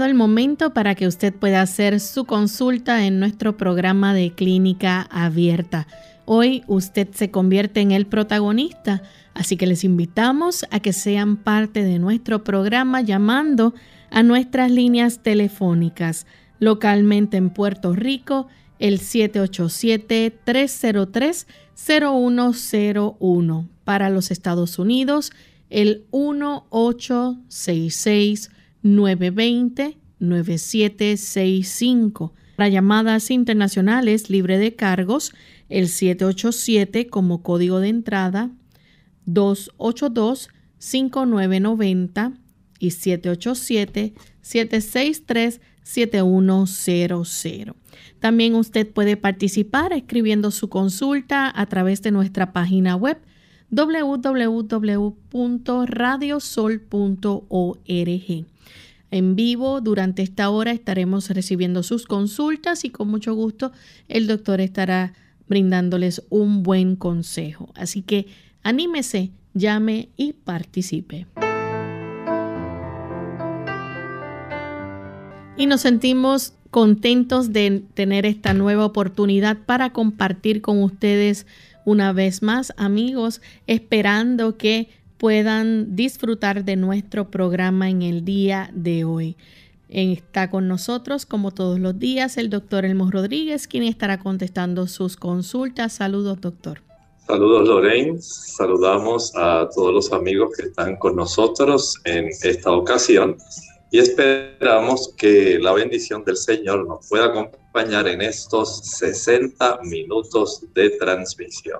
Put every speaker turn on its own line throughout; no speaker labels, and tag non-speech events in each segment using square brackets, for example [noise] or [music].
El momento para que usted pueda hacer su consulta en nuestro programa de clínica abierta. Hoy usted se convierte en el protagonista, así que les invitamos a que sean parte de nuestro programa llamando a nuestras líneas telefónicas localmente en Puerto Rico el 787-303-0101. Para los Estados Unidos el 1866 920-9765. Para llamadas internacionales libre de cargos, el 787 como código de entrada, 282-5990 y 787-763-7100. También usted puede participar escribiendo su consulta a través de nuestra página web www.radiosol.org en vivo. Durante esta hora estaremos recibiendo sus consultas y con mucho gusto el doctor estará brindándoles un buen consejo. Así que anímese, llame y participe. Y nos sentimos contentos de tener esta nueva oportunidad para compartir con ustedes una vez más, amigos, esperando que puedan disfrutar de nuestro programa en el día de hoy. Está con nosotros, como todos los días, el doctor Elmo Rodríguez, quien estará contestando sus consultas. Saludos, doctor.
Saludos, Lorraine. Saludamos a todos los amigos que están con nosotros en esta ocasión y esperamos que la bendición del Señor nos pueda acompañar en estos 60 minutos de transmisión.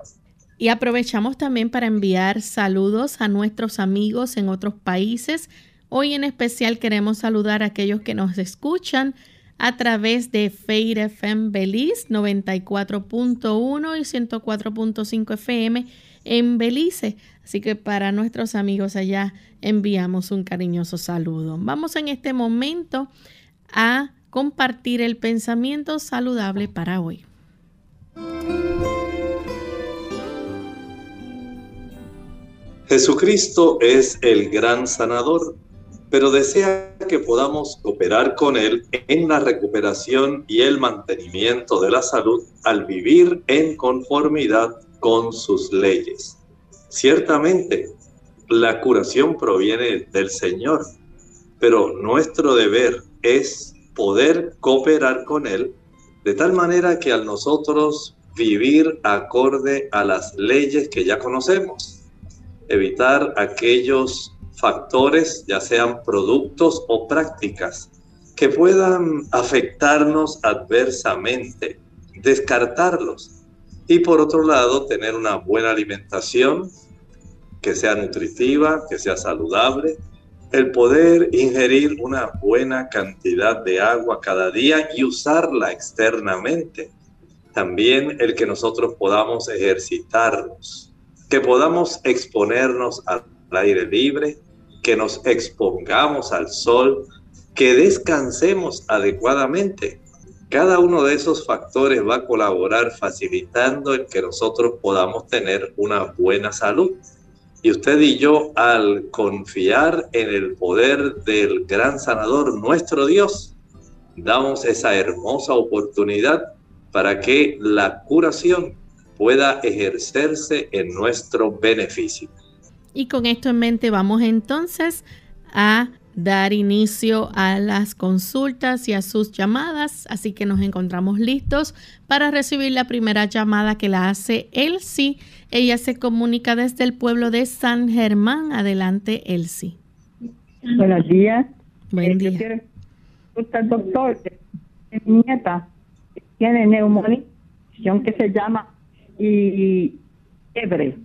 Y aprovechamos también para enviar saludos a nuestros amigos en otros países. Hoy en especial queremos saludar a aquellos que nos escuchan a través de Feir FM Belize 94.1 y 104.5 FM en Belice. Así que para nuestros amigos allá enviamos un cariñoso saludo. Vamos en este momento a compartir el pensamiento saludable para hoy.
Jesucristo es el gran sanador, pero desea que podamos cooperar con Él en la recuperación y el mantenimiento de la salud al vivir en conformidad con sus leyes. Ciertamente, la curación proviene del Señor, pero nuestro deber es poder cooperar con Él de tal manera que al nosotros vivir acorde a las leyes que ya conocemos evitar aquellos factores, ya sean productos o prácticas, que puedan afectarnos adversamente, descartarlos. Y por otro lado, tener una buena alimentación, que sea nutritiva, que sea saludable, el poder ingerir una buena cantidad de agua cada día y usarla externamente. También el que nosotros podamos ejercitarnos, que podamos exponernos al aire libre, que nos expongamos al sol, que descansemos adecuadamente. Cada uno de esos factores va a colaborar facilitando el que nosotros podamos tener una buena salud. Y usted y yo, al confiar en el poder del gran sanador, nuestro Dios, damos esa hermosa oportunidad para que la curación pueda ejercerse en nuestro beneficio.
Y con esto en mente vamos entonces a dar inicio a las consultas y a sus llamadas, así que nos encontramos listos para recibir la primera llamada que la hace Elsie. Ella se comunica desde el pueblo de San Germán. Adelante, Elsie.
Buenos días.
Buen eh, día.
doctor, mi nieta tiene neumonía que se llama y fiebre.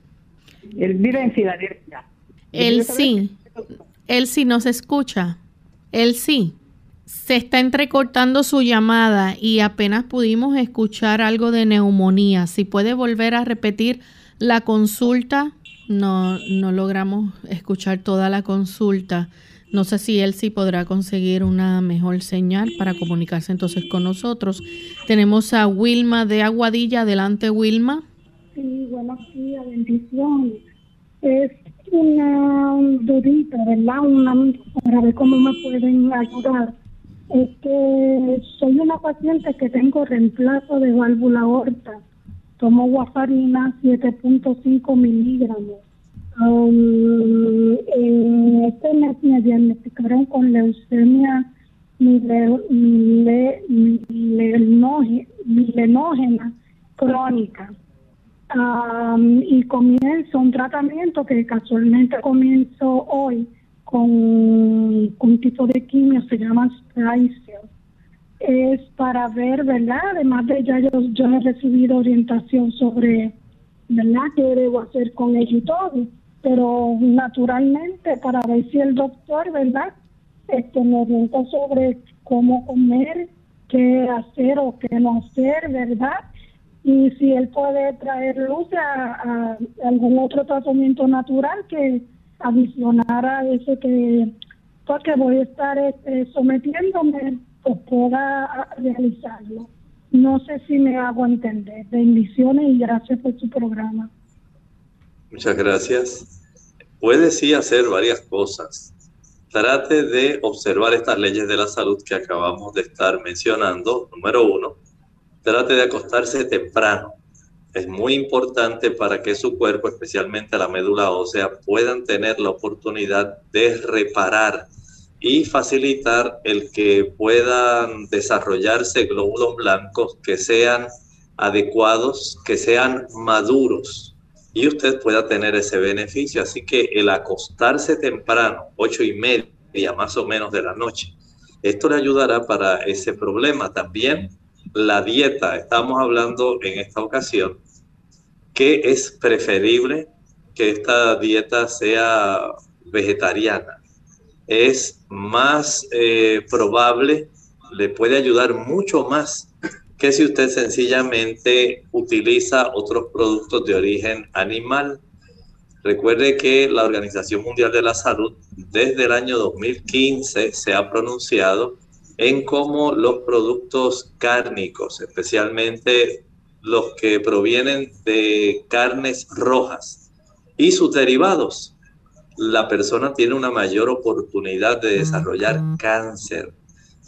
Él vive en Filadelfia.
Él sí. Él sí nos escucha. Él sí. Se está entrecortando su llamada y apenas pudimos escuchar algo de neumonía. Si puede volver a repetir la consulta, no, no logramos escuchar toda la consulta. No sé si él sí podrá conseguir una mejor señal para comunicarse entonces con nosotros. Tenemos a Wilma de Aguadilla. Adelante, Wilma.
Sí, buenos días, bendiciones. Es una dudita, ¿verdad? Una, para ver cómo me pueden ayudar. Es que soy una paciente que tengo reemplazo de válvula aorta. Tomo warfarina 7.5 miligramos. Um, este mes me diagnosticaron con leucemia milenógena crónica y comienzo un tratamiento que casualmente comienzo hoy con, un tipo de quimio, se llama Spricer. Es para ver, ¿verdad? Además de ya yo, yo he recibido orientación sobre, ¿verdad? ¿Qué debo hacer con ello y todo? Pero naturalmente para ver si el doctor, ¿verdad? Este, me orienta sobre cómo comer, qué hacer o qué no hacer, ¿verdad? y si él puede traer luz a, algún otro tratamiento natural que adicionara ese que porque voy a estar este, sometiéndome pues pueda realizarlo no sé si me hago entender bendiciones y gracias por su programa
muchas gracias. Puede sí hacer varias cosas. Trate de observar estas leyes de la salud que acabamos de estar mencionando. Número uno trate de acostarse temprano. Es muy importante para que su cuerpo, especialmente la médula ósea, puedan tener la oportunidad de reparar y facilitar el que puedan desarrollarse glóbulos blancos que sean adecuados, que sean maduros y usted pueda tener ese beneficio. Así que el acostarse temprano, ocho y media más o menos de la noche, esto le ayudará para ese problema. También la dieta, estamos hablando en esta ocasión, que es preferible que esta dieta sea vegetariana. Es más eh, probable, le puede ayudar mucho más que si usted sencillamente utiliza otros productos de origen animal. Recuerde que la Organización Mundial de la Salud desde el año 2015 se ha pronunciado en cómo los productos cárnicos, especialmente los que provienen de carnes rojas y sus derivados, la persona tiene una mayor oportunidad de desarrollar cáncer.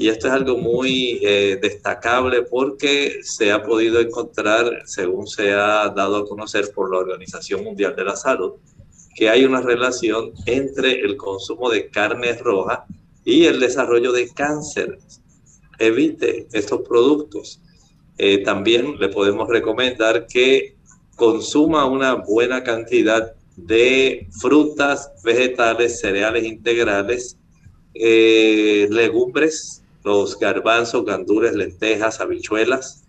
Y esto es algo muy eh, destacable porque se ha podido encontrar, según se ha dado a conocer por la Organización Mundial de la Salud, que hay una relación entre el consumo de carne roja y el desarrollo de cáncer. Evite estos productos. Eh, también le podemos recomendar que consuma una buena cantidad de frutas, vegetales, cereales integrales, eh, legumbres, los garbanzos, gandules, lentejas, habichuelas,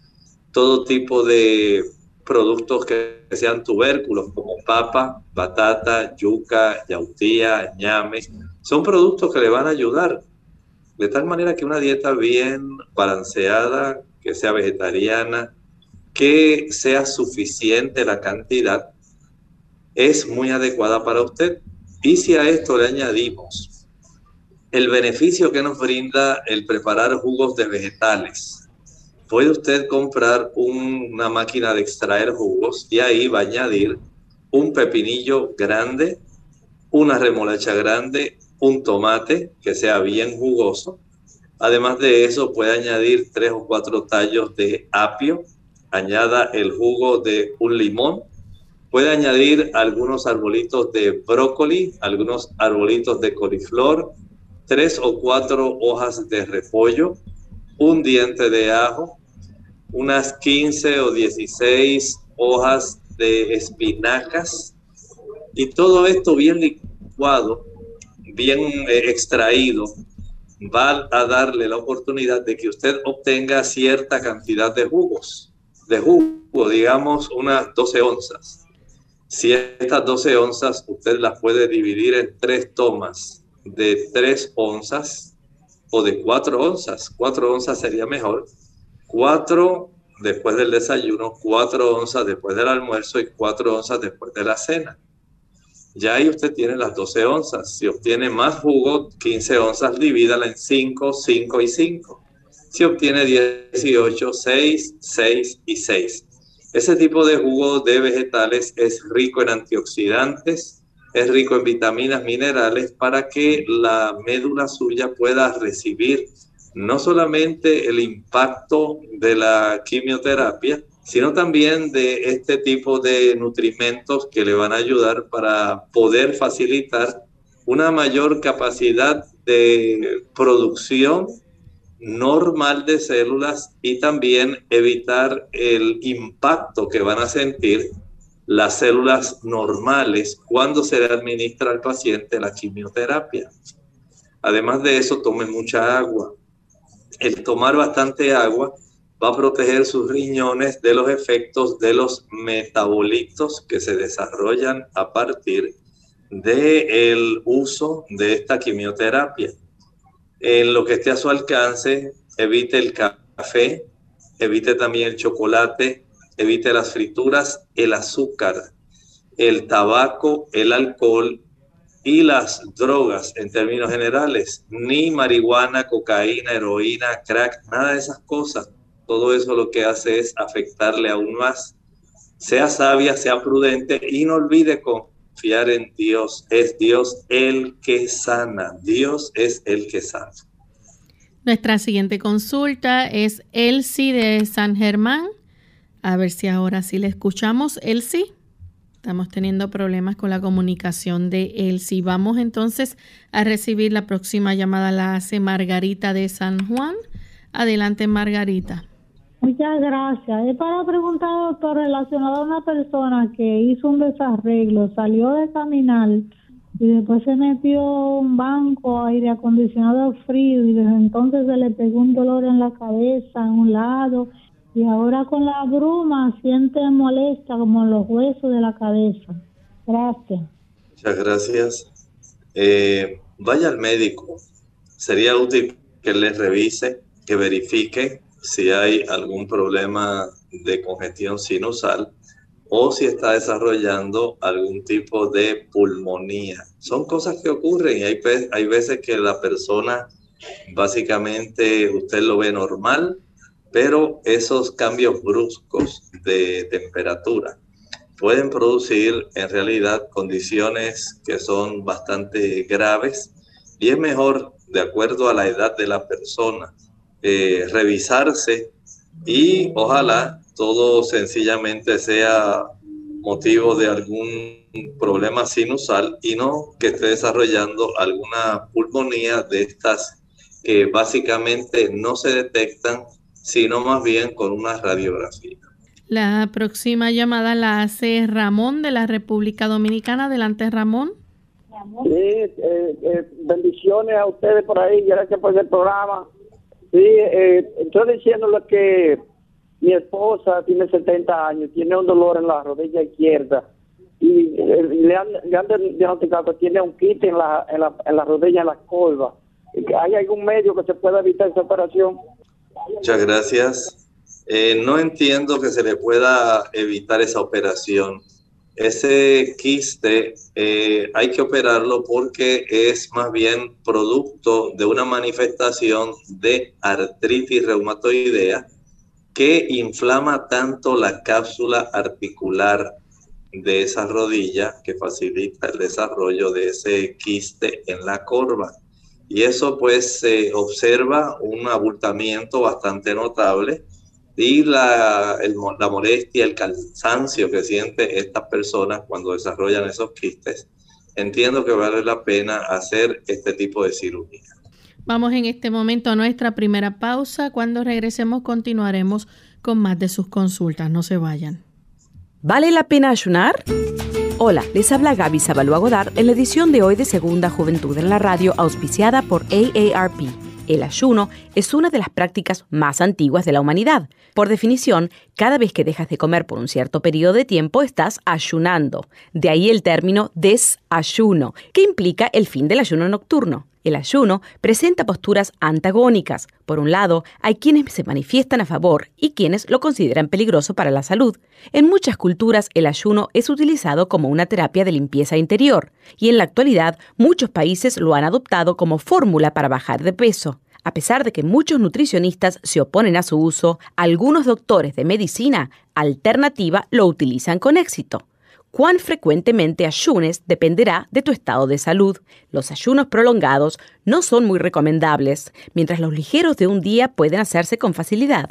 todo tipo de productos que sean tubérculos como papa, batata, yuca, yautía, ñame, son productos que le van a ayudar. De tal manera que una dieta bien balanceada, que sea vegetariana, que sea suficiente la cantidad, es muy adecuada para usted. Y si a esto le añadimos el beneficio que nos brinda el preparar jugos de vegetales, puede usted comprar una máquina de extraer jugos y ahí va a añadir un pepinillo grande, una remolacha grande, un tomate que sea bien jugoso. Además de eso, puede añadir tres o cuatro tallos de apio. Añada el jugo de un limón. Puede añadir algunos arbolitos de brócoli, algunos arbolitos de coliflor, tres o cuatro hojas de repollo, un diente de ajo, unas 15 o 16 hojas de espinacas y todo esto bien licuado bien eh, extraído va a darle la oportunidad de que usted obtenga cierta cantidad de jugos, de jugo, digamos unas 12 onzas. Si estas 12 onzas usted las puede dividir en tres tomas de 3 onzas o de 4 onzas, 4 onzas sería mejor, 4 después del desayuno, 4 onzas después del almuerzo y 4 onzas después de la cena. Ya ahí usted tiene las 12 onzas. Si obtiene más jugo, 15 onzas, divídala en 5, 5 y 5. Si obtiene 18, 6, 6 y 6. Ese tipo de jugo de vegetales es rico en antioxidantes, es rico en vitaminas, minerales, para que la médula suya pueda recibir no solamente el impacto de la quimioterapia, sino también de este tipo de nutrimentos que le van a ayudar para poder facilitar una mayor capacidad de producción normal de células y también evitar el impacto que van a sentir las células normales cuando se le administra al paciente la quimioterapia. Además de eso, tome mucha agua. El tomar bastante agua va a proteger sus riñones de los efectos de los metabolitos que se desarrollan a partir del uso de esta quimioterapia. En lo que esté a su alcance, evite el café, evite también el chocolate, evite las frituras, el azúcar, el tabaco, el alcohol y las drogas en términos generales. Ni marihuana, cocaína, heroína, crack, nada de esas cosas todo eso lo que hace es afectarle aún más. Sea sabia, sea prudente y no olvide confiar en Dios. Es Dios el que sana. Dios es el que sana.
Nuestra siguiente consulta es Elsie de San Germán. A ver si ahora sí le escuchamos. Elsie. Estamos teniendo problemas con la comunicación de Elsie. Vamos entonces a recibir la próxima llamada. La hace Margarita de San Juan. Adelante, Margarita.
Muchas gracias. Es para preguntar, doctor, relacionado a una persona que hizo un desarreglo, salió de caminar y después se metió un banco aire acondicionado frío y desde entonces se le pegó un dolor en la cabeza, en un lado, y ahora con la bruma siente molesta como los huesos de la cabeza. Gracias.
Muchas gracias. Eh, vaya al médico. Sería útil que le revise, que verifique si hay algún problema de congestión sinusal o si está desarrollando algún tipo de pulmonía. Son cosas que ocurren y hay, hay veces que la persona básicamente usted lo ve normal, pero esos cambios bruscos de temperatura pueden producir en realidad condiciones que son bastante graves y es mejor, de acuerdo a la edad de la persona, eh, revisarse y ojalá todo sencillamente sea motivo de algún problema sinusal y no que esté desarrollando alguna pulmonía de estas que básicamente no se detectan, sino más bien con una radiografía.
La próxima llamada la hace Ramón de la República Dominicana. Adelante, Ramón.
Sí, eh, eh, bendiciones a ustedes por ahí, gracias por el programa. Sí, eh, estoy diciéndole que mi esposa tiene 70 años, tiene un dolor en la rodilla izquierda y eh, le, han, diagnosticado que tiene un kit en la, en la, en la rodilla, en la colva. ¿Hay algún medio que se pueda evitar esa operación?
Muchas gracias. Eh, no entiendo que se le pueda evitar esa operación ese quiste eh, hay que operarlo porque es más bien producto de una manifestación de artritis reumatoidea que inflama tanto la cápsula articular de esa rodilla que facilita el desarrollo de ese quiste en la corva. Y eso pues se observa un abultamiento bastante notable y la, la molestia, el cansancio que siente estas personas cuando desarrollan esos quistes, entiendo que vale la pena hacer este tipo de cirugía.
Vamos en este momento a nuestra primera pausa. Cuando regresemos continuaremos con más de sus consultas. No se vayan.
¿Vale la pena ayunar? Hola, les habla Gaby Sabalua Godard en la edición de hoy de Segunda Juventud en la Radio auspiciada por AARP. El ayuno es una de las prácticas más antiguas de la humanidad. Por definición, cada vez que dejas de comer por un cierto periodo de tiempo estás ayunando. De ahí el término desayuno, que implica el fin del ayuno nocturno. El ayuno presenta posturas antagónicas. Por un lado, hay quienes se manifiestan a favor y quienes lo consideran peligroso para la salud. En muchas culturas el ayuno es utilizado como una terapia de limpieza interior y en la actualidad muchos países lo han adoptado como fórmula para bajar de peso. A pesar de que muchos nutricionistas se oponen a su uso, algunos doctores de medicina alternativa lo utilizan con éxito. Cuán frecuentemente ayunes dependerá de tu estado de salud. Los ayunos prolongados no son muy recomendables, mientras los ligeros de un día pueden hacerse con facilidad.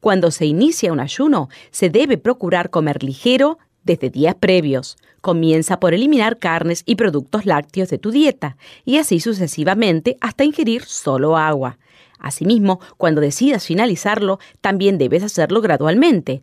Cuando se inicia un ayuno, se debe procurar comer ligero desde días previos. Comienza por eliminar carnes y productos lácteos de tu dieta, y así sucesivamente hasta ingerir solo agua. Asimismo, cuando decidas finalizarlo, también debes hacerlo gradualmente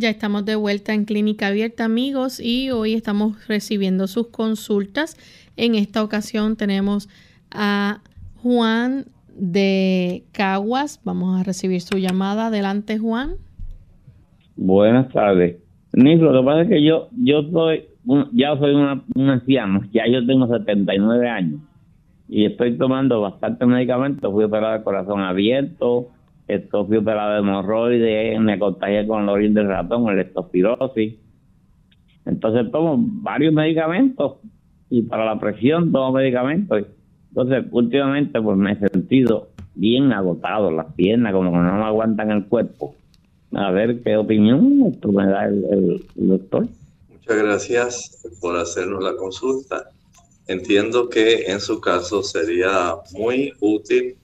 Ya estamos de vuelta en Clínica Abierta, amigos, y hoy estamos recibiendo sus consultas. En esta ocasión tenemos a Juan de Caguas. Vamos a recibir su llamada. Adelante, Juan.
Buenas tardes. Nico, lo que pasa es que yo, yo soy, ya soy un anciano, ya yo tengo 79 años y estoy tomando bastante medicamentos. Fui operado de corazón abierto, esto fui operado de hemorroides, me contagié con el orín del ratón, el estospirosis. Entonces tomo varios medicamentos y para la presión tomo medicamentos. Entonces últimamente pues me he sentido bien agotado, las piernas como que no me aguantan el cuerpo. A ver qué opinión me da el doctor.
Muchas gracias por hacernos la consulta. Entiendo que en su caso sería muy útil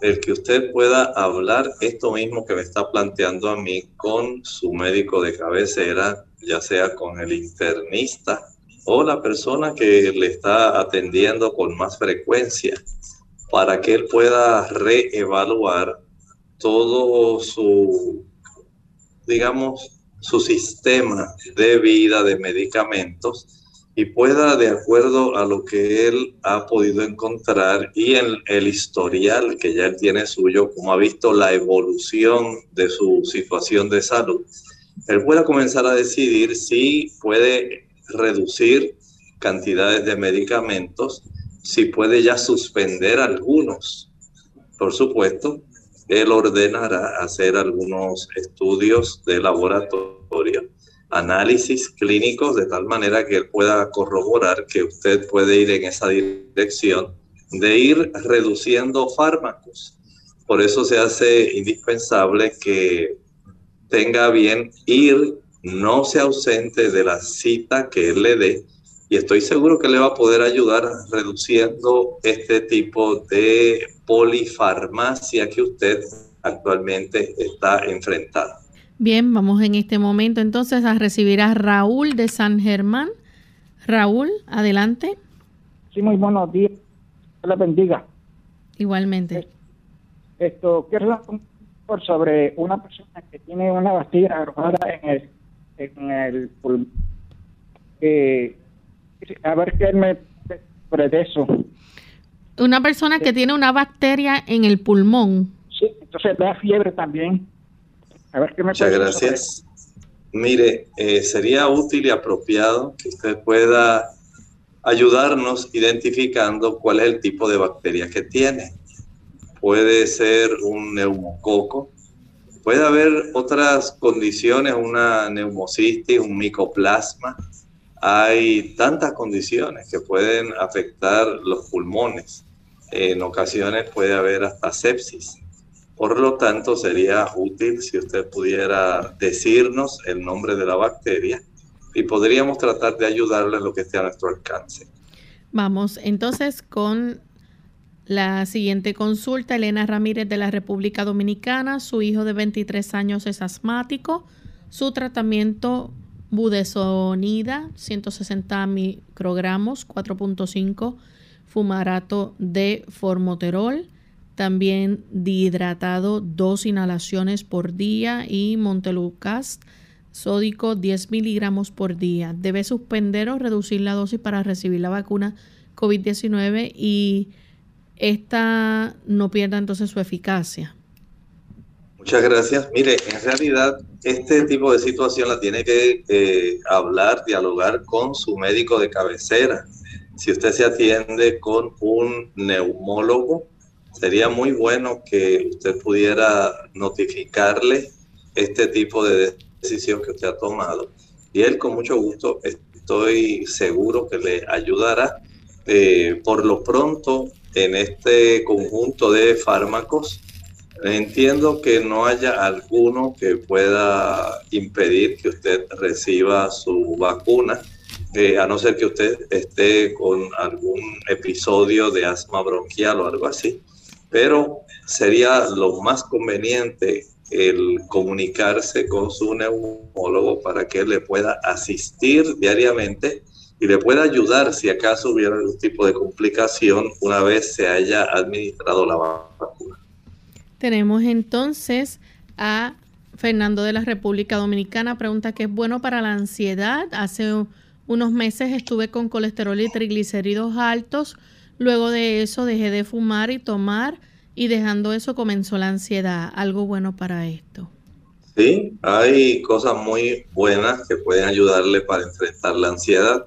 el que usted pueda hablar esto mismo que me está planteando a mí con su médico de cabecera, ya sea con el internista o la persona que le está atendiendo con más frecuencia, para que él pueda reevaluar todo su, digamos, su sistema de vida de medicamentos y pueda, de acuerdo a lo que él ha podido encontrar y en el historial que ya él tiene suyo, como ha visto la evolución de su situación de salud, él pueda comenzar a decidir si puede reducir cantidades de medicamentos, si puede ya suspender algunos. Por supuesto, él ordenará hacer algunos estudios de laboratorio análisis clínicos de tal manera que él pueda corroborar que usted puede ir en esa dirección de ir reduciendo fármacos. Por eso se hace indispensable que tenga bien ir no se ausente de la cita que él le dé y estoy seguro que le va a poder ayudar reduciendo este tipo de polifarmacia que usted actualmente está enfrentando.
Bien, vamos en este momento entonces a recibir a Raúl de San Germán. Raúl, adelante.
Sí, muy buenos días. Que le bendiga.
Igualmente.
Esto, quiero hablar por sobre una persona que tiene una bastilla arrojada en el, en el pulmón. Eh, a ver qué me sobre eso.
Una persona que tiene una bacteria en el pulmón.
Sí, entonces da fiebre también. A ver qué me
Muchas gracias. Mire, eh, sería útil y apropiado que usted pueda ayudarnos identificando cuál es el tipo de bacteria que tiene. Puede ser un neumococo, puede haber otras condiciones, una neumocistis, un micoplasma, hay tantas condiciones que pueden afectar los pulmones. En ocasiones puede haber hasta sepsis. Por lo tanto, sería útil si usted pudiera decirnos el nombre de la bacteria y podríamos tratar de ayudarle en lo que esté a nuestro alcance.
Vamos entonces con la siguiente consulta. Elena Ramírez de la República Dominicana. Su hijo de 23 años es asmático. Su tratamiento budesonida, 160 microgramos, 4.5 fumarato de formoterol, también dihidratado, dos inhalaciones por día y montelucast sódico 10 miligramos por día. Debe suspender o reducir la dosis para recibir la vacuna COVID-19 y esta no pierda entonces su eficacia.
Muchas gracias. Mire, en realidad este tipo de situación la tiene que eh, hablar, dialogar con su médico de cabecera. Si usted se atiende con un neumólogo, sería muy bueno que usted pudiera notificarle este tipo de decisión que usted ha tomado. Y él con mucho gusto estoy seguro que le ayudará. Eh, por lo pronto, en este conjunto de fármacos, Entiendo que no haya alguno que pueda impedir que usted reciba su vacuna, eh, a no ser que usted esté con algún episodio de asma bronquial o algo así. Pero sería lo más conveniente el comunicarse con su neumólogo para que le pueda asistir diariamente y le pueda ayudar si acaso hubiera algún tipo de complicación una vez se haya administrado la vacuna.
Tenemos entonces a Fernando de la República Dominicana. Pregunta qué es bueno para la ansiedad. Hace unos meses estuve con colesterol y triglicéridos altos. Luego de eso dejé de fumar y tomar y dejando eso comenzó la ansiedad. Algo bueno para esto.
Sí, hay cosas muy buenas que pueden ayudarle para enfrentar la ansiedad.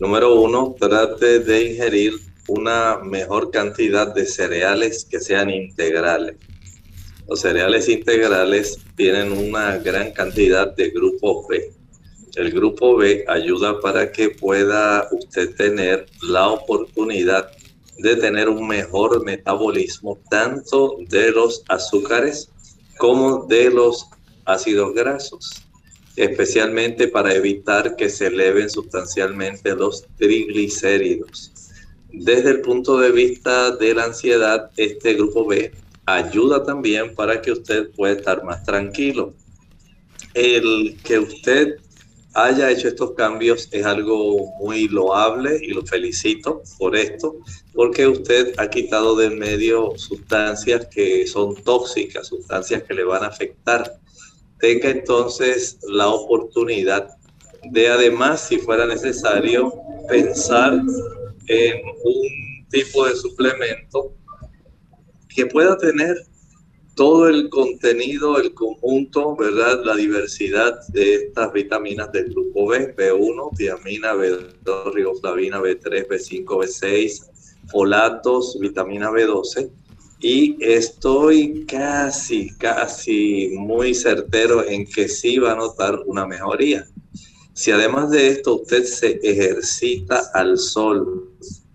Número uno, trate de ingerir una mejor cantidad de cereales que sean integrales. Los cereales integrales tienen una gran cantidad de grupo B. El grupo B ayuda para que pueda usted tener la oportunidad de tener un mejor metabolismo tanto de los azúcares como de los ácidos grasos, especialmente para evitar que se eleven sustancialmente los triglicéridos. Desde el punto de vista de la ansiedad, este grupo B ayuda también para que usted pueda estar más tranquilo. El que usted haya hecho estos cambios es algo muy loable y lo felicito por esto, porque usted ha quitado del medio sustancias que son tóxicas, sustancias que le van a afectar. Tenga entonces la oportunidad de además, si fuera necesario, pensar en un tipo de suplemento que pueda tener todo el contenido, el conjunto, ¿verdad? La diversidad de estas vitaminas del grupo B, B1, tiamina, B2, riboflavina, B3, B5, B6, folatos, vitamina B12. Y estoy casi, casi muy certero en que sí va a notar una mejoría. Si además de esto usted se ejercita al sol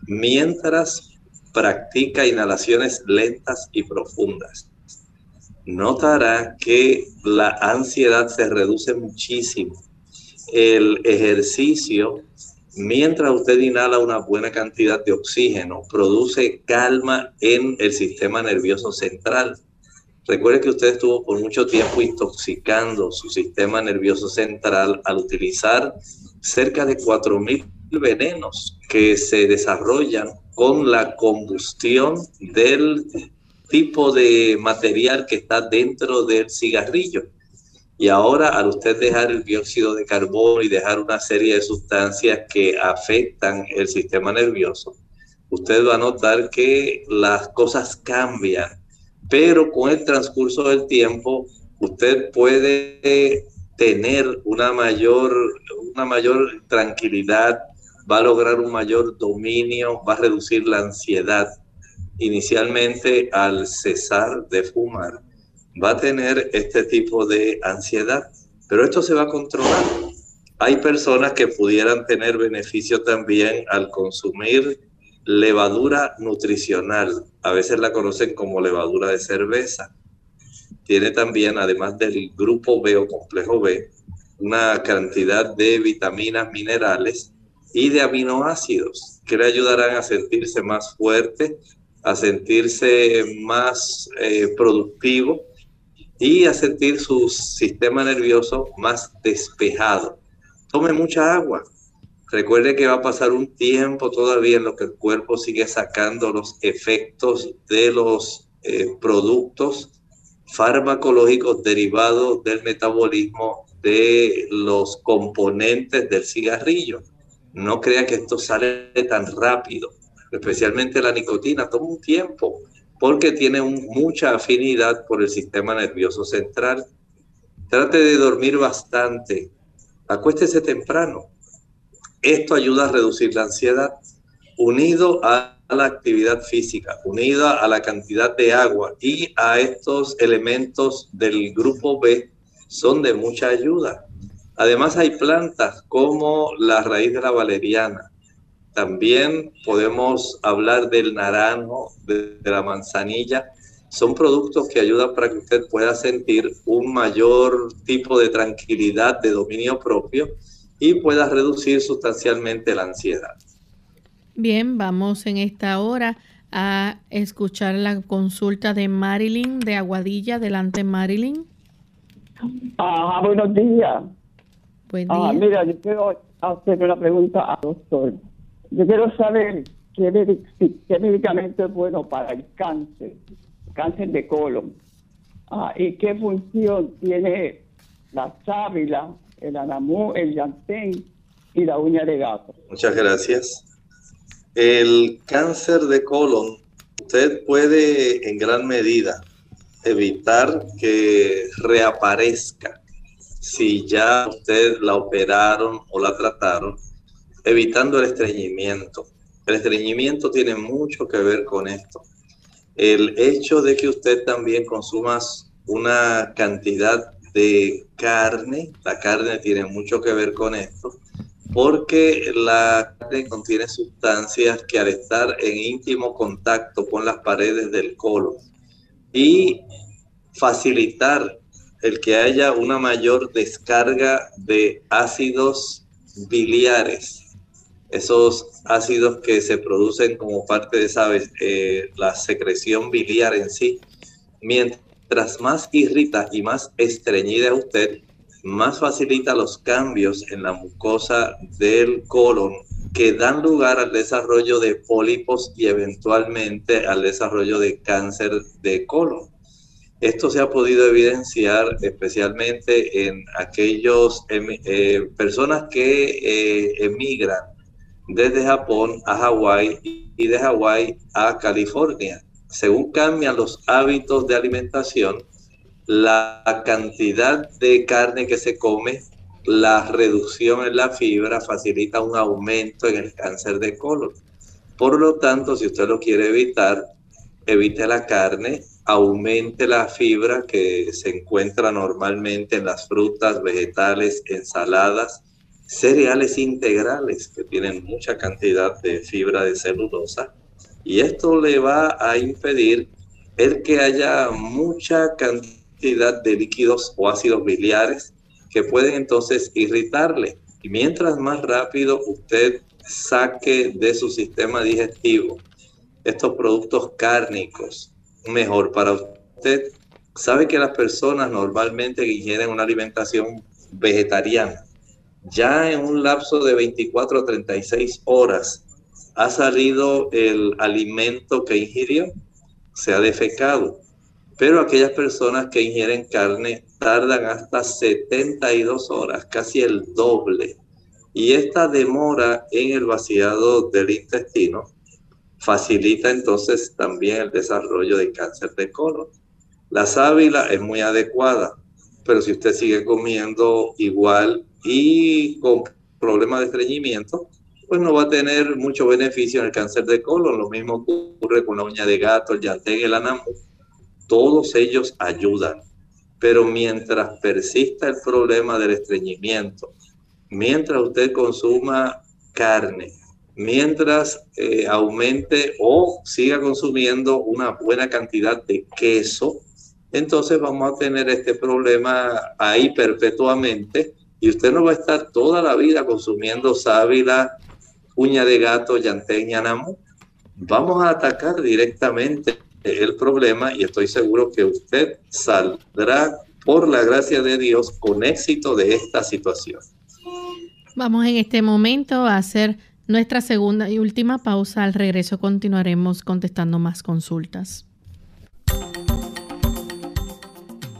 mientras practica inhalaciones lentas y profundas, notará que la ansiedad se reduce muchísimo. El ejercicio, mientras usted inhala una buena cantidad de oxígeno, produce calma en el sistema nervioso central. Recuerde que usted estuvo por mucho tiempo intoxicando su sistema nervioso central al utilizar cerca de 4.000 venenos que se desarrollan con la combustión del tipo de material que está dentro del cigarrillo. Y ahora al usted dejar el dióxido de carbono y dejar una serie de sustancias que afectan el sistema nervioso, usted va a notar que las cosas cambian, pero con el transcurso del tiempo usted puede tener una mayor, una mayor tranquilidad, va a lograr un mayor dominio, va a reducir la ansiedad. Inicialmente al cesar de fumar, va a tener este tipo de ansiedad, pero esto se va a controlar. Hay personas que pudieran tener beneficio también al consumir levadura nutricional. A veces la conocen como levadura de cerveza. Tiene también, además del grupo B o complejo B, una cantidad de vitaminas, minerales y de aminoácidos que le ayudarán a sentirse más fuerte, a sentirse más eh, productivo y a sentir su sistema nervioso más despejado. Tome mucha agua. Recuerde que va a pasar un tiempo todavía en lo que el cuerpo sigue sacando los efectos de los eh, productos farmacológicos derivados del metabolismo de los componentes del cigarrillo. No crea que esto sale tan rápido, especialmente la nicotina, toma un tiempo porque tiene mucha afinidad por el sistema nervioso central. Trate de dormir bastante, acuéstese temprano. Esto ayuda a reducir la ansiedad, unido a la actividad física, unida a la cantidad de agua y a estos elementos del grupo B, son de mucha ayuda. Además hay plantas como la raíz de la valeriana. También podemos hablar del naranjo, de, la manzanilla. Son productos que ayudan para que usted pueda sentir un mayor tipo de tranquilidad, de dominio propio y pueda reducir sustancialmente la ansiedad.
Bien, vamos en esta hora a escuchar la consulta de Marilyn de Aguadilla. Adelante, Marilyn.
Ah, buenos días.
Buen
Ah,
día.
mira, yo quiero hacer una pregunta al doctor. Yo quiero saber qué, medi- qué medicamento es bueno para el cáncer, cáncer de colon. Ah, y qué función tiene la sábila, el anamú, el yantén y la uña de gato.
Muchas gracias. El cáncer de colon, usted puede en gran medida evitar que reaparezca si ya usted la operaron o la trataron, evitando el estreñimiento. El estreñimiento tiene mucho que ver con esto. El hecho de que usted también consuma una cantidad de carne, la carne tiene mucho que ver con esto, porque la carne contiene sustancias que al estar en íntimo contacto con las paredes del colon y facilitar el que haya una mayor descarga de ácidos biliares, esos ácidos que se producen como parte de. Eh, la secreción biliar en sí, mientras más irrita y más estreñida usted, más facilita los cambios en la mucosa del colon que dan lugar al desarrollo de pólipos y eventualmente al desarrollo de cáncer de colon. Esto se ha podido evidenciar especialmente en aquellos emi- eh, personas que eh, emigran desde Japón a Hawái y de Hawái a California. Según cambian los hábitos de alimentación, la cantidad de carne que se come, la reducción en la fibra facilita un aumento en el cáncer de colon. Por lo tanto, si usted lo quiere evitar, evite la carne, aumente la fibra que se encuentra normalmente en las frutas, vegetales, ensaladas, cereales integrales que tienen mucha cantidad de fibra de celulosa y esto le va a impedir el que haya mucha cantidad de líquidos o ácidos biliares que pueden entonces irritarle. Y mientras más rápido usted saque de su sistema digestivo estos productos cárnicos, mejor para usted. Sabe que las personas normalmente que ingieren una alimentación vegetariana, ya en un lapso de 24 a 36 horas ha salido el alimento que ingirió, se ha defecado. Pero aquellas personas que ingieren carne tardan hasta 72 horas, casi el doble. Y esta demora en el vaciado del intestino facilita entonces también el desarrollo de cáncer de colon. La sábila es muy adecuada, pero si usted sigue comiendo igual y con problemas de estreñimiento, pues no va a tener mucho beneficio en el cáncer de colon. Lo mismo ocurre con la uña de gato, el yantén, el anamu. Todos ellos ayudan. Pero mientras persista el problema del estreñimiento, mientras usted consuma carne, mientras eh, aumente o siga consumiendo una buena cantidad de queso, entonces vamos a tener este problema ahí perpetuamente y usted no va a estar toda la vida consumiendo sábila, uña de gato, llantén y. Vamos a atacar directamente el problema y estoy seguro que usted saldrá por la gracia de Dios con éxito de esta situación.
Vamos en este momento a hacer nuestra segunda y última pausa. Al regreso continuaremos contestando más consultas.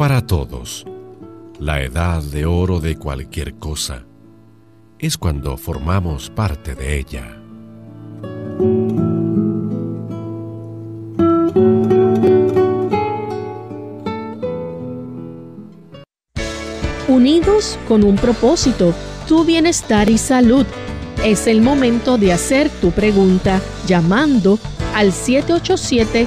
Para todos. La edad de oro de cualquier cosa es cuando formamos parte de ella.
Unidos con un propósito, tu bienestar y salud. Es el momento de hacer tu pregunta llamando al 787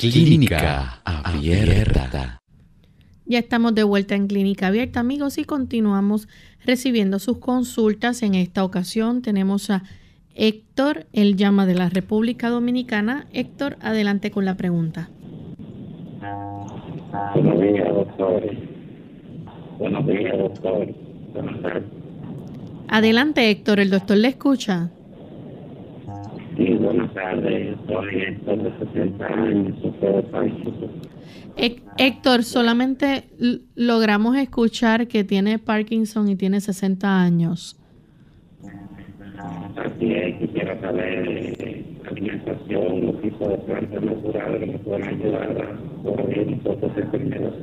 Clínica Abierta.
Ya estamos de vuelta en Clínica Abierta, amigos, y continuamos recibiendo sus consultas. En esta ocasión tenemos a Héctor, él llama de la República Dominicana. Héctor, adelante con la pregunta.
Buenos días, doctor. Buenos días, doctor.
Adelante, Héctor, el doctor le escucha.
Sí, buenas tardes. Soy Héctor de 60 años,
Héctor, solamente logramos escuchar que tiene Parkinson y tiene 60 años.
Así es, quisiera saber eh, alimentación, los tipos de plantas naturales que me pueden ayudar a corregir estos enfermedades.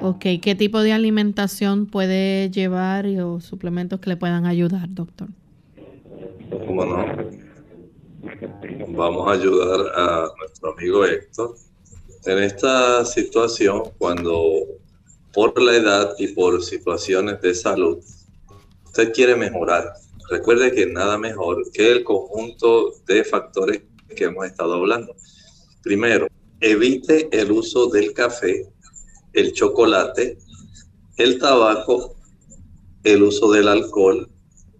Ok, ¿qué tipo de alimentación puede llevar o suplementos que le puedan ayudar, doctor?
¿Cómo no? Vamos a ayudar a nuestro amigo Héctor en esta situación cuando por la edad y por situaciones de salud usted quiere mejorar. Recuerde que nada mejor que el conjunto de factores que hemos estado hablando. Primero, evite el uso del café, el chocolate, el tabaco, el uso del alcohol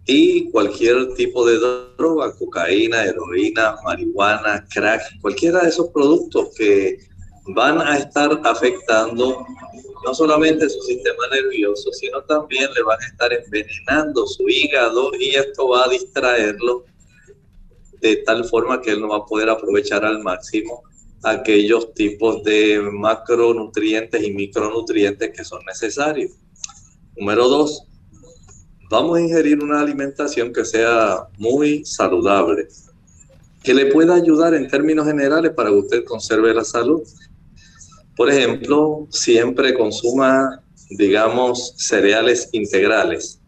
y cualquier tipo de droga, cocaína, heroína, marihuana, crack, cualquiera de esos productos que van a estar afectando no solamente su sistema nervioso, sino también le van a estar envenenando su hígado y esto va a distraerlo de tal forma que él no va a poder aprovechar al máximo aquellos tipos de macronutrientes y micronutrientes que son necesarios. Número dos, vamos a ingerir una alimentación que sea muy saludable, que le pueda ayudar en términos generales para que usted conserve la salud. Por ejemplo, siempre consuma, digamos, cereales integrales,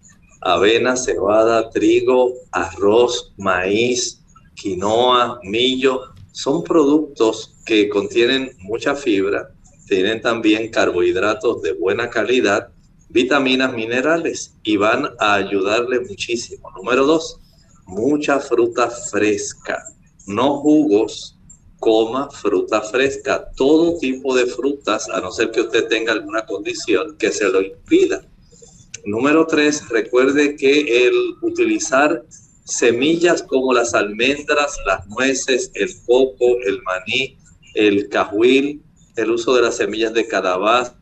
avena, cebada, trigo, arroz, maíz, quinoa, millo. Son productos que contienen mucha fibra, tienen también carbohidratos de buena calidad, vitaminas, minerales y van a ayudarle muchísimo. Número dos, mucha fruta fresca, no jugos, coma fruta fresca, todo tipo de frutas, a no ser que usted tenga alguna condición que se lo impida. Número tres, recuerde que el utilizar semillas como las almendras, las nueces, el coco, el maní, el cajuil, el uso de las semillas de calabaza,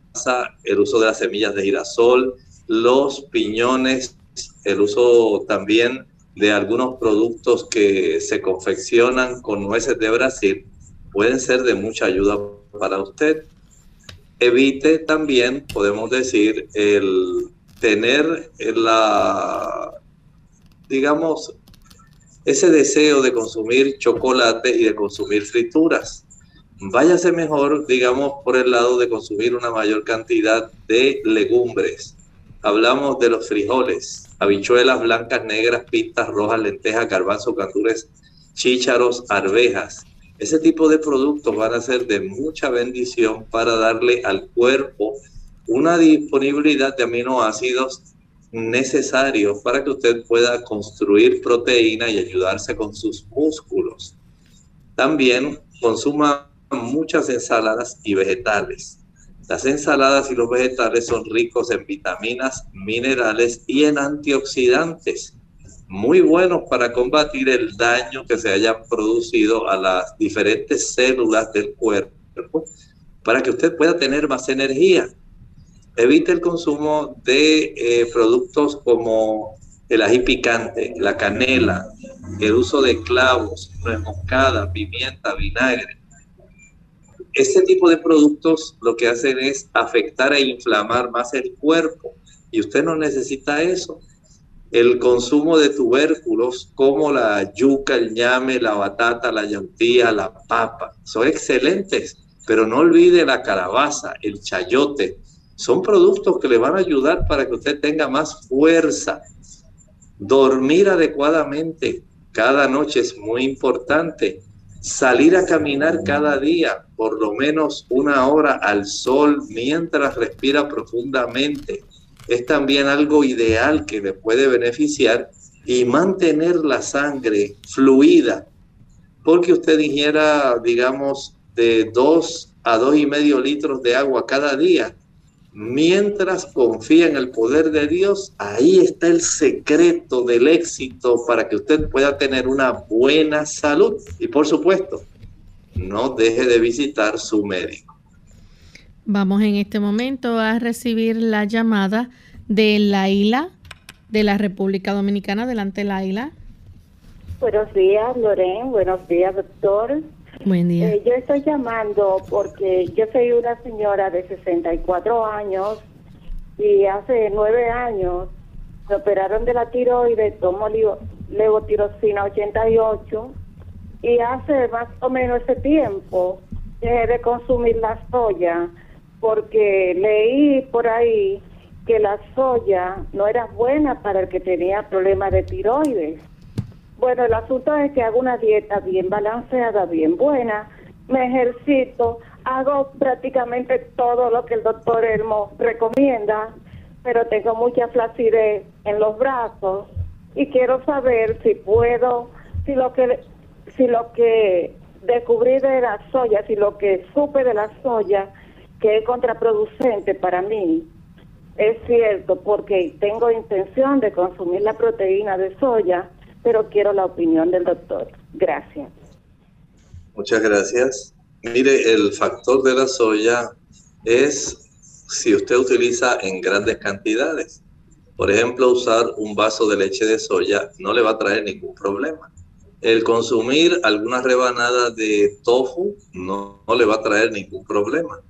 el uso de las semillas de girasol, los piñones, el uso también de algunos productos que se confeccionan con nueces de Brasil pueden ser de mucha ayuda para usted. Evite también, podemos decir, el tener la, digamos, ese deseo de consumir chocolate y de consumir frituras. Váyase mejor, digamos, por el lado de consumir una mayor cantidad de legumbres. Hablamos de los frijoles, habichuelas blancas, negras, pistas rojas, lentejas, garbanzos, candules, chícharos, arvejas. Ese tipo de productos van a ser de mucha bendición para darle al cuerpo una disponibilidad de aminoácidos necesarios para que usted pueda construir proteína y ayudarse con sus músculos. También consuma muchas ensaladas y vegetales. Las ensaladas y los vegetales son ricos en vitaminas, minerales y en antioxidantes, muy buenos para combatir el daño que se haya producido a las diferentes células del cuerpo, para que usted pueda tener más energía. Evite el consumo de eh, productos como el ají picante, la canela, el uso de clavos, remoscada, pimienta, vinagre este tipo de productos lo que hacen es afectar e inflamar más el cuerpo y usted no necesita eso. El consumo de tubérculos como la yuca, el ñame, la batata, la yautía, la papa, son excelentes, pero no olvide la calabaza, el chayote. Son productos que le van a ayudar para que usted tenga más fuerza. Dormir adecuadamente cada noche es muy importante salir a caminar cada día por lo menos una hora al sol mientras respira profundamente. Es también algo ideal que le puede beneficiar y mantener la sangre fluida. Porque usted ingiera digamos de dos a dos y medio litros de agua cada día. Mientras confía en el poder de Dios, ahí está el secreto del éxito para que usted pueda tener una buena salud. Y por supuesto, no deje de visitar su médico.
Vamos en este momento a recibir la llamada de Laila de la República Dominicana. Adelante, Laila.
Buenos días, Loren. Buenos días, doctor.
Buen día.
Eh, yo estoy llamando porque yo soy una señora de 64 años y hace nueve años me operaron de la tiroides, tomo levotirosina 88 y hace más o menos ese tiempo dejé de consumir la soya porque leí por ahí que la soya no era buena para el que tenía problemas de tiroides. Bueno, el asunto es que hago una dieta bien balanceada, bien buena, me ejercito, hago prácticamente todo lo que el doctor Elmo recomienda, pero tengo mucha flacidez en los brazos y quiero saber si puedo, si lo que, si lo que descubrí de la soya, si lo que supe de la soya, que es contraproducente para mí, es cierto, porque tengo intención de consumir la proteína de soya, pero quiero la opinión del doctor. Gracias.
Muchas gracias. Mire, el factor de la soya es si usted utiliza en grandes cantidades. Por ejemplo, usar un vaso de leche de soya no le va a traer ningún problema. El consumir algunas rebanadas de tofu no, no le va a traer ningún problema.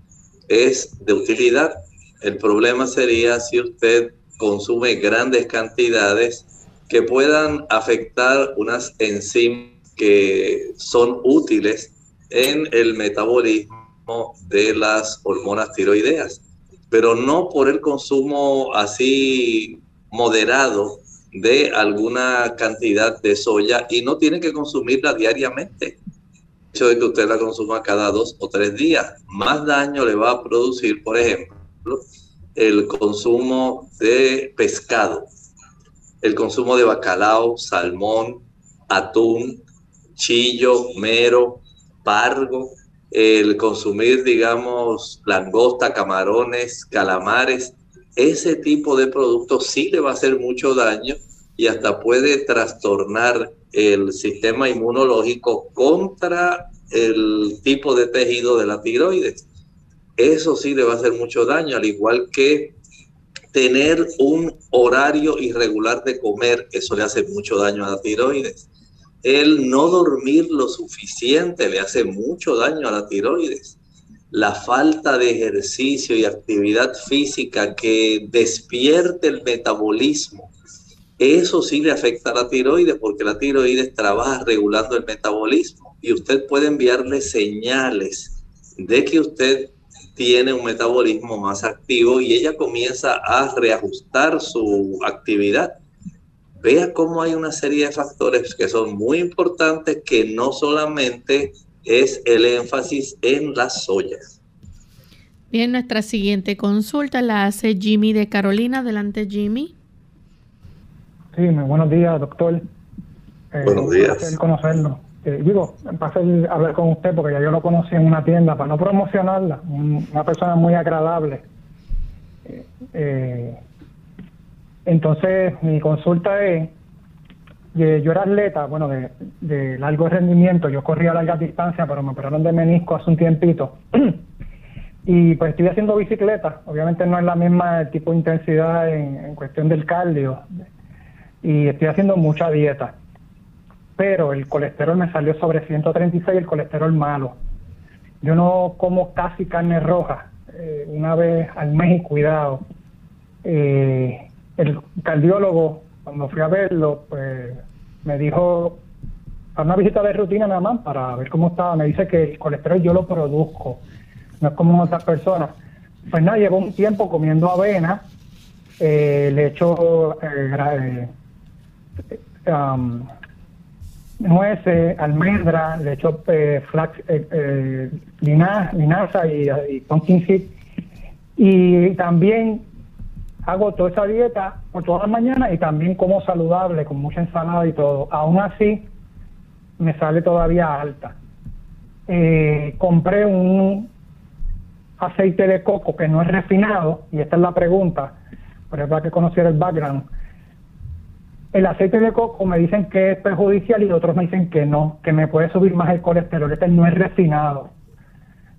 Es de utilidad. El problema sería si usted consume grandes cantidades que puedan afectar unas enzimas que son útiles en el metabolismo de las hormonas tiroideas, pero no por el consumo así moderado de alguna cantidad de soya y no tiene que consumirla diariamente. El hecho de que usted la consuma cada dos o tres días, más daño le va a producir, por ejemplo, el consumo de pescado, el consumo de bacalao, salmón, atún, chillo, mero, pargo, el consumir, digamos, langosta, camarones, calamares, ese tipo de productos sí le va a hacer mucho daño y hasta puede trastornar el sistema inmunológico contra el tipo de tejido de la tiroides. Eso sí le va a hacer mucho daño, al igual que tener un horario irregular de comer, eso le hace mucho daño a la tiroides. El no dormir lo suficiente le hace mucho daño a la tiroides. La falta de ejercicio y actividad física que despierte el metabolismo, eso sí le afecta a la tiroides porque la tiroides trabaja regulando el metabolismo y usted puede enviarle señales de que usted tiene un metabolismo más activo y ella comienza a reajustar su actividad. Vea cómo hay una serie de factores que son muy importantes que no solamente es el énfasis en las soyas.
Bien, nuestra siguiente consulta la hace Jimmy de Carolina. Adelante, Jimmy.
Sí, muy buenos días, doctor.
Eh, buenos días.
conocerlo eh, digo, pasé a hablar con usted porque ya yo lo conocí en una tienda, para no promocionarla, una persona muy agradable. Eh, eh, entonces, mi consulta es, yo era atleta, bueno, de, de largo rendimiento, yo corría a larga distancia, pero me operaron de menisco hace un tiempito. [clears throat] y pues estoy haciendo bicicleta, obviamente no es la misma tipo de intensidad en, cuestión del cardio, y estoy haciendo mucha dieta pero el colesterol me salió sobre 136, el colesterol malo. Yo no como casi carne roja, eh, una vez al mes y cuidado. Eh, el cardiólogo, cuando fui a verlo, pues me dijo, a una visita de rutina nada más, para ver cómo estaba, me dice que el colesterol yo lo produzco, no es como otras personas. Pues nada, llevo un tiempo comiendo avena, eh, le echo um, nueces, almendra, le echo eh, flax, eh, eh, linaza y, y pumpkin seed. Y también hago toda esa dieta por todas las mañanas y también como saludable, con mucha ensalada y todo. Aún así, me sale todavía alta. Eh, compré un aceite de coco que no es refinado, y esta es la pregunta, para que conociera el background el aceite de coco me dicen que es perjudicial y otros me dicen que no, que me puede subir más el colesterol. Este no es refinado.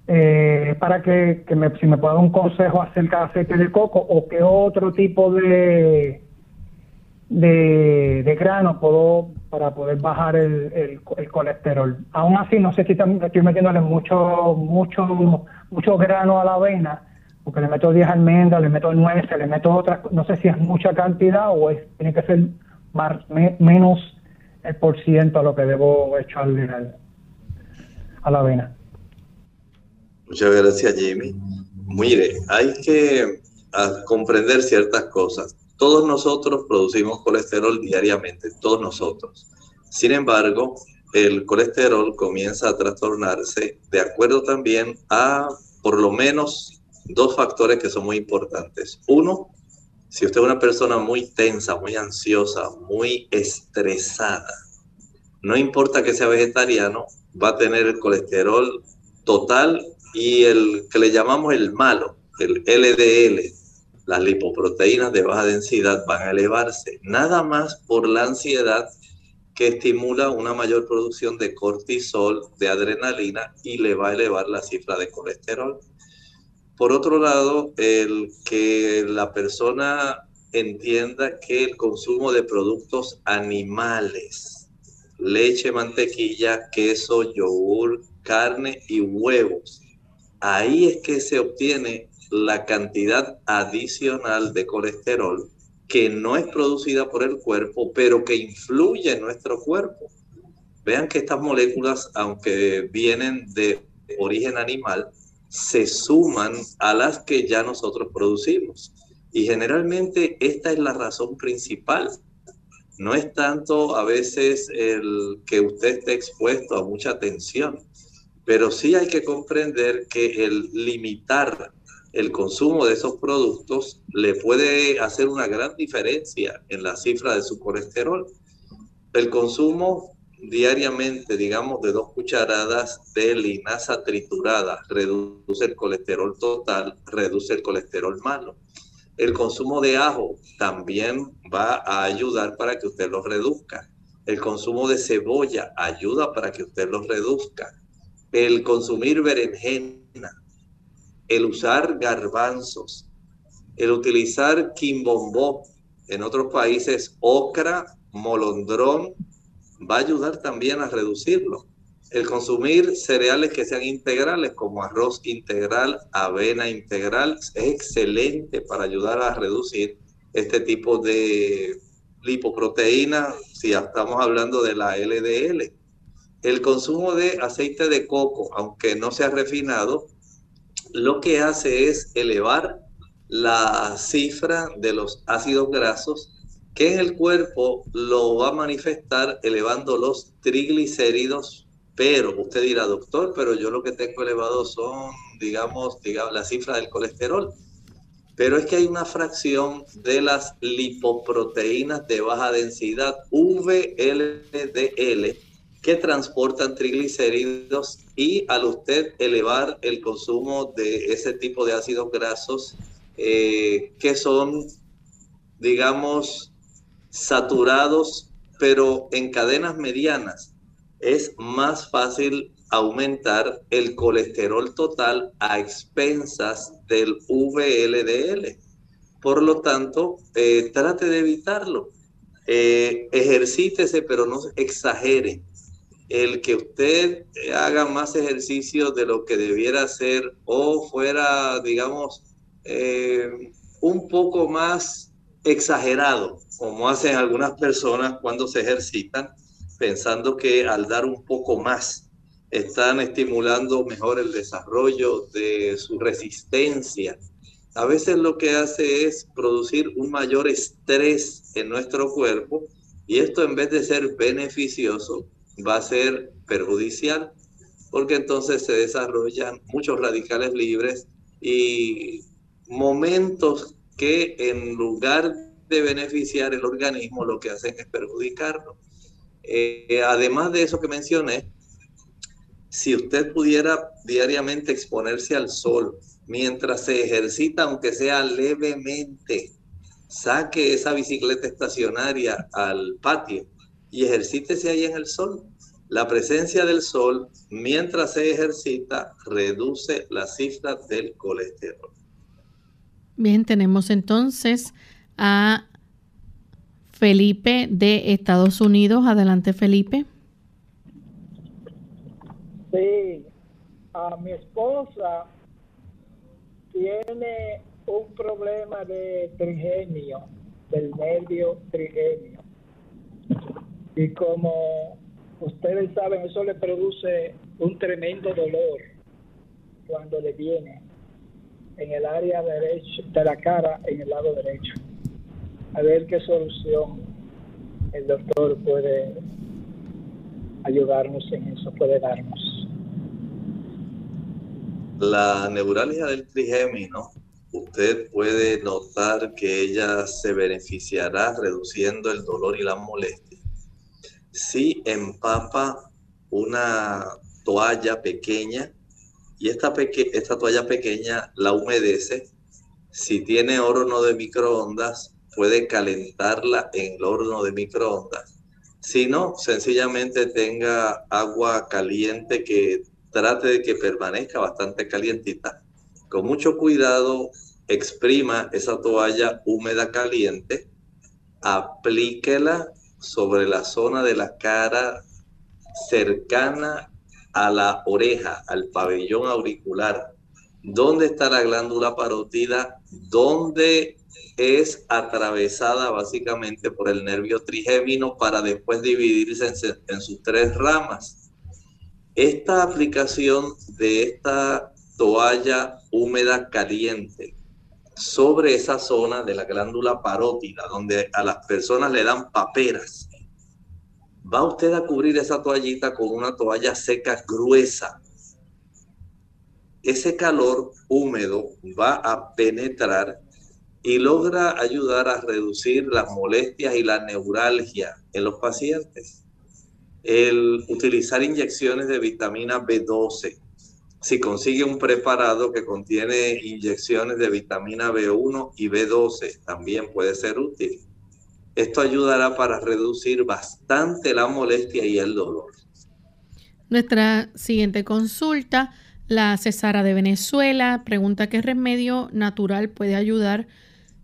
Eh, para que, me, si me pueda dar un consejo acerca del aceite de coco o qué otro tipo de, de, de grano puedo para poder bajar el, el, colesterol. Aún así, no sé si estoy metiéndole mucho, mucho, mucho grano a la avena, porque le meto 10 almendras, le meto nueces, le meto otras, no sé si es mucha cantidad o es, tiene que ser menos el por ciento a lo que debo echarle a la avena.
Muchas gracias, Jimmy. Mire, hay que comprender ciertas cosas. Todos nosotros producimos colesterol diariamente, todos nosotros. Sin embargo, el colesterol comienza a trastornarse de acuerdo también a por lo menos dos factores que son muy importantes. Uno, si usted es una persona muy tensa, muy ansiosa, muy estresada, no importa que sea vegetariano, va a tener el colesterol total y el que le llamamos el malo, el LDL, las lipoproteínas de baja densidad van a elevarse, nada más por la ansiedad que estimula una mayor producción de cortisol, de adrenalina y le va a elevar la cifra de colesterol. Por otro lado, el que la persona entienda que el consumo de productos animales, leche, mantequilla, queso, yogur, carne y huevos, ahí es que se obtiene la cantidad adicional de colesterol que no es producida por el cuerpo, pero que influye en nuestro cuerpo. Vean que estas moléculas, aunque vienen de origen animal, se suman a las que ya nosotros producimos. Y generalmente esta es la razón principal. No es tanto a veces el que usted esté expuesto a mucha tensión, pero sí hay que comprender que el limitar el consumo de esos productos le puede hacer una gran diferencia en la cifra de su colesterol. El consumo diariamente, digamos, de dos cucharadas de linaza triturada reduce el colesterol total, reduce el colesterol malo. El consumo de ajo también va a ayudar para que usted lo reduzca. El consumo de cebolla ayuda para que usted lo reduzca. El consumir berenjena, el usar garbanzos, el utilizar quimbombó, en otros países ocra, molondrón, va a ayudar también a reducirlo. El consumir cereales que sean integrales, como arroz integral, avena integral, es excelente para ayudar a reducir este tipo de lipoproteína, si estamos hablando de la LDL. El consumo de aceite de coco, aunque no sea refinado, lo que hace es elevar la cifra de los ácidos grasos que en el cuerpo lo va a manifestar elevando los triglicéridos, pero usted dirá, doctor, pero yo lo que tengo elevado son, digamos, digamos la cifra del colesterol. Pero es que hay una fracción de las lipoproteínas de baja densidad, VLDL, que transportan triglicéridos y al usted elevar el consumo de ese tipo de ácidos grasos eh, que son, digamos, saturados, pero en cadenas medianas, es más fácil aumentar el colesterol total a expensas del VLDL. Por lo tanto, eh, trate de evitarlo. Eh, ejercítese, pero no exagere el que usted haga más ejercicio de lo que debiera hacer o fuera, digamos, eh, un poco más exagerado, como hacen algunas personas cuando se ejercitan, pensando que al dar un poco más están estimulando mejor el desarrollo de su resistencia. A veces lo que hace es producir un mayor estrés en nuestro cuerpo y esto en vez de ser beneficioso, va a ser perjudicial porque entonces se desarrollan muchos radicales libres y momentos que en lugar de beneficiar el organismo lo que hacen es perjudicarlo. Eh, además de eso que mencioné, si usted pudiera diariamente exponerse al sol mientras se ejercita, aunque sea levemente, saque esa bicicleta estacionaria al patio y ejercítese ahí en el sol. La presencia del sol mientras se ejercita reduce la cifra del colesterol.
Bien, tenemos entonces a Felipe de Estados Unidos. Adelante, Felipe.
Sí, a mi esposa tiene un problema de trigenio, del nervio trigenio. Y como ustedes saben, eso le produce un tremendo dolor cuando le viene en el área derecha de la cara, en el lado derecho. A ver qué solución el doctor puede ayudarnos en eso, puede darnos.
La neuralgia del trigémino, usted puede notar que ella se beneficiará reduciendo el dolor y la molestia si empapa una toalla pequeña y esta, esta toalla pequeña la humedece. Si tiene horno de microondas, puede calentarla en el horno de microondas Si no, sencillamente tenga agua caliente que trate de que permanezca bastante calientita. Con mucho cuidado, exprima esa toalla húmeda caliente, aplíquela sobre la zona de la cara cercana a la oreja, al pabellón auricular. ¿Dónde está la glándula parótida? ¿Dónde es atravesada básicamente por el nervio trigémino para después dividirse en, en sus tres ramas? Esta aplicación de esta toalla húmeda caliente sobre esa zona de la glándula parótida, donde a las personas le dan paperas, va usted a cubrir esa toallita con una toalla seca gruesa. Ese calor húmedo va a penetrar y logra ayudar a reducir las molestias y la neuralgia en los pacientes. El utilizar inyecciones de vitamina B12. Si consigue un preparado que contiene inyecciones de vitamina B1 y B12, también puede ser útil. Esto ayudará para reducir bastante la molestia y el dolor.
Nuestra siguiente consulta, la Cesara de Venezuela, pregunta qué remedio natural puede ayudar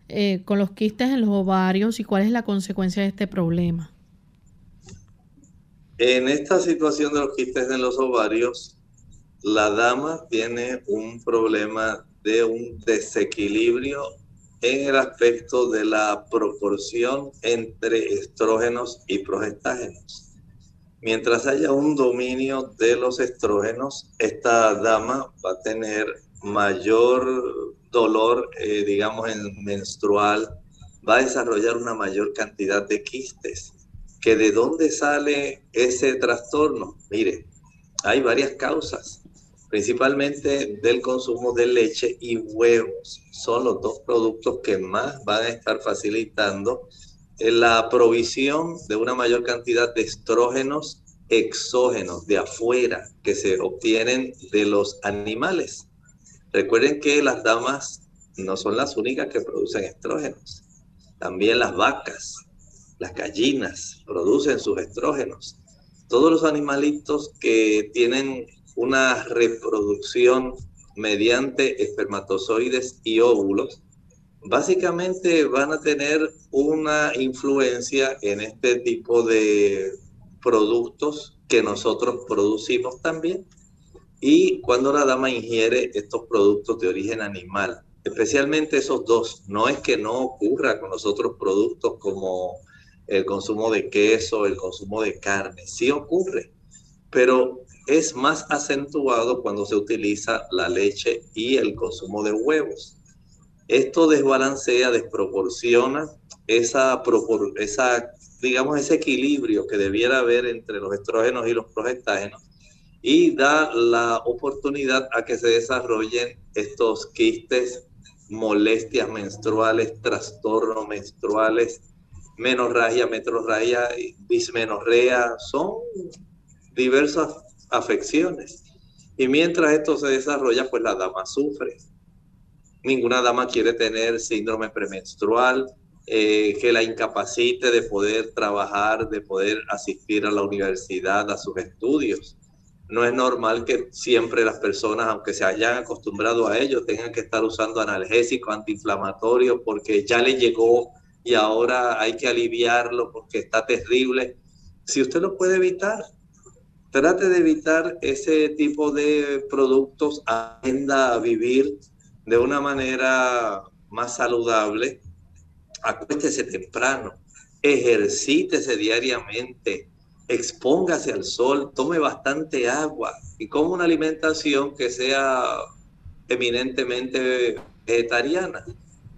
eh, con los quistes en los ovarios y cuál es la consecuencia de este problema.
En esta situación de los quistes en los ovarios, la dama tiene un problema de un desequilibrio en el aspecto de la proporción entre estrógenos y progestágenos. Mientras haya un dominio de los estrógenos, esta dama va a tener mayor dolor, eh, digamos, en menstrual, va a desarrollar una mayor cantidad de quistes. ¿Que de dónde sale ese trastorno? Mire, hay varias causas principalmente del consumo de leche y huevos. Son los dos productos que más van a estar facilitando la provisión de una mayor cantidad de estrógenos exógenos de afuera que se obtienen de los animales. Recuerden que las damas no son las únicas que producen estrógenos. También las vacas, las gallinas producen sus estrógenos. Todos los animalitos que tienen una reproducción mediante espermatozoides y óvulos, básicamente van a tener una influencia en este tipo de productos que nosotros producimos también. Y cuando la dama ingiere estos productos de origen animal, especialmente esos dos, no es que no ocurra con los otros productos como el consumo de queso, el consumo de carne, sí ocurre, pero es más acentuado cuando se utiliza la leche y el consumo de huevos. Esto desbalancea, desproporciona esa, esa, digamos, ese equilibrio que debiera haber entre los estrógenos y los progestágenos y da la oportunidad a que se desarrollen estos quistes, molestias menstruales, trastornos menstruales, menorragia, metrorragia, dismenorrea, son diversas afecciones. Y mientras esto se desarrolla, pues la dama sufre. Ninguna dama quiere tener síndrome premenstrual, eh, que la incapacite de poder trabajar, de poder asistir a la universidad, a sus estudios. No es normal que siempre las personas, aunque se hayan acostumbrado a ello, tengan que estar usando analgésicos, antiinflamatorios, porque ya le llegó y ahora hay que aliviarlo porque está terrible. Si usted lo puede evitar, trate de evitar ese tipo de productos, aprenda a vivir de una manera más saludable, acuéstese temprano, ejercítese diariamente, expóngase al sol, tome bastante agua y coma una alimentación que sea eminentemente vegetariana.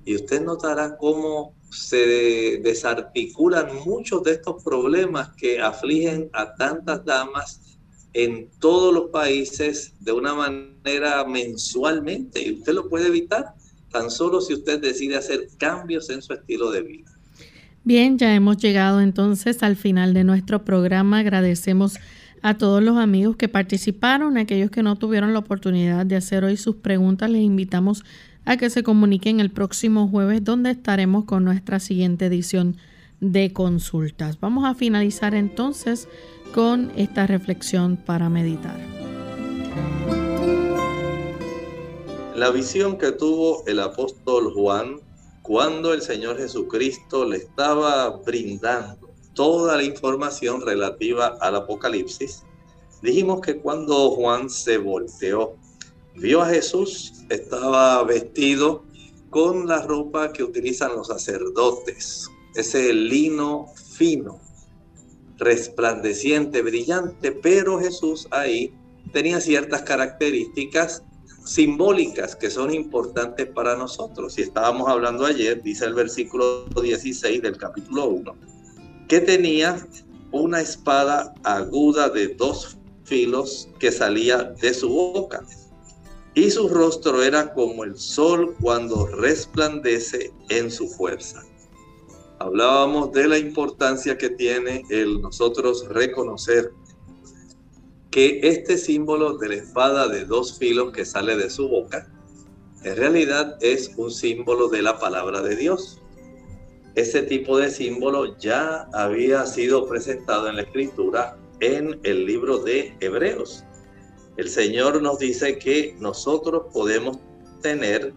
Y usted notará cómo se desarticulan muchos de estos problemas que afligen a tantas damas en todos los países de una manera mensualmente y usted lo puede evitar tan solo si usted decide hacer cambios en su estilo de vida.
Bien, ya hemos llegado entonces al final de nuestro programa. Agradecemos a todos los amigos que participaron, aquellos que no tuvieron la oportunidad de hacer hoy sus preguntas, les invitamos a que se comuniquen el próximo jueves donde estaremos con nuestra siguiente edición de consultas. Vamos a finalizar entonces con esta reflexión para meditar.
La visión que tuvo el apóstol Juan cuando el Señor Jesucristo le estaba brindando toda la información relativa al Apocalipsis, dijimos que cuando Juan se volteó, vio a Jesús, estaba vestido con la ropa que utilizan los sacerdotes, ese lino fino, resplandeciente, brillante, pero Jesús ahí tenía ciertas características simbólicas que son importantes para nosotros. Y estábamos hablando ayer, dice el versículo 16 del capítulo 1, que tenía una espada aguda de dos filos que salía de su boca. Y su rostro era como el sol cuando resplandece en su fuerza. Hablábamos de la importancia que tiene el nosotros reconocer que este símbolo de la espada de dos filos que sale de su boca, en realidad es un símbolo de la palabra de Dios. Ese tipo de símbolo ya había sido presentado en la escritura en el libro de Hebreos. El Señor nos dice que nosotros podemos tener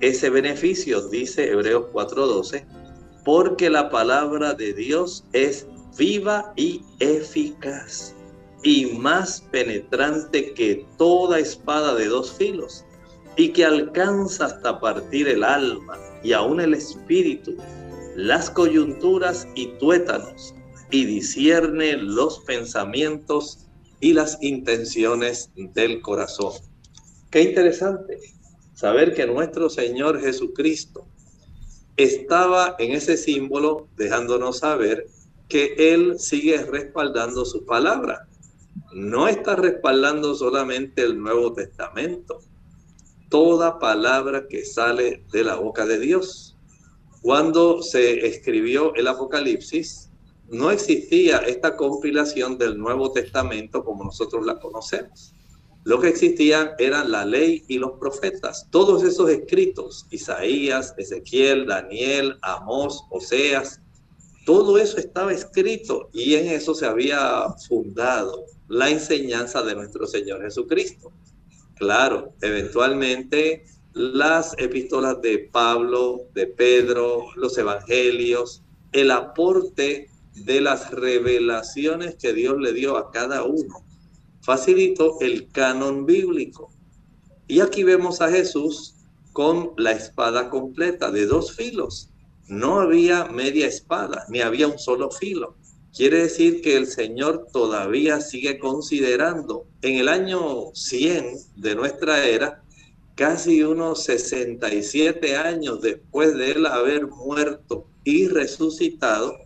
ese beneficio, dice Hebreos 4:12, porque la palabra de Dios es viva y eficaz y más penetrante que toda espada de dos filos, y que alcanza hasta partir el alma y aún el espíritu, las coyunturas y tuétanos, y discierne los pensamientos y las intenciones del corazón. Qué interesante saber que nuestro Señor Jesucristo estaba en ese símbolo dejándonos saber que Él sigue respaldando su palabra no está respaldando solamente el Nuevo Testamento, toda palabra que sale de la boca de Dios. Cuando se escribió el Apocalipsis, no existía esta compilación del Nuevo Testamento como nosotros la conocemos. Lo que existían eran la ley y los profetas. Todos esos escritos, Isaías, Ezequiel, Daniel, Amós, Oseas, todo eso estaba escrito y en eso se había fundado la enseñanza de nuestro Señor Jesucristo. Claro, eventualmente las epístolas de Pablo, de Pedro, los evangelios, el aporte de las revelaciones que Dios le dio a cada uno, facilitó el canon bíblico. Y aquí vemos a Jesús con la espada completa de dos filos. No había media espada, ni había un solo filo. Quiere decir que el Señor todavía sigue considerando en el año 100 de nuestra era, casi unos 67 años después de él haber muerto y resucitado,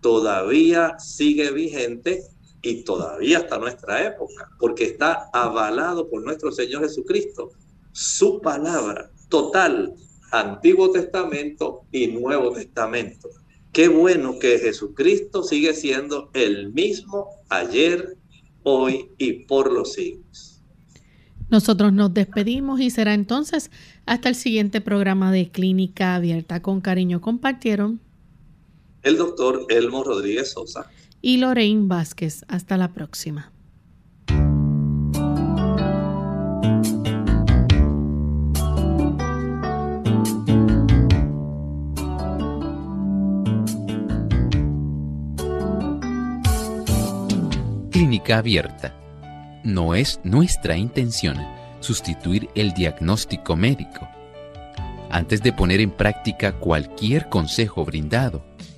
todavía sigue vigente y todavía hasta nuestra época, porque está avalado por nuestro Señor Jesucristo. Su palabra total, Antiguo Testamento y Nuevo Testamento. Qué bueno que Jesucristo sigue siendo el mismo ayer, hoy y por los siglos.
Nosotros nos despedimos y será entonces hasta el siguiente programa de Clínica Abierta. Con cariño compartieron
el doctor Elmo Rodríguez Sosa
y Lorraine Vázquez. Hasta la próxima.
Clínica abierta. No es nuestra intención sustituir el diagnóstico médico. Antes de poner en práctica cualquier consejo brindado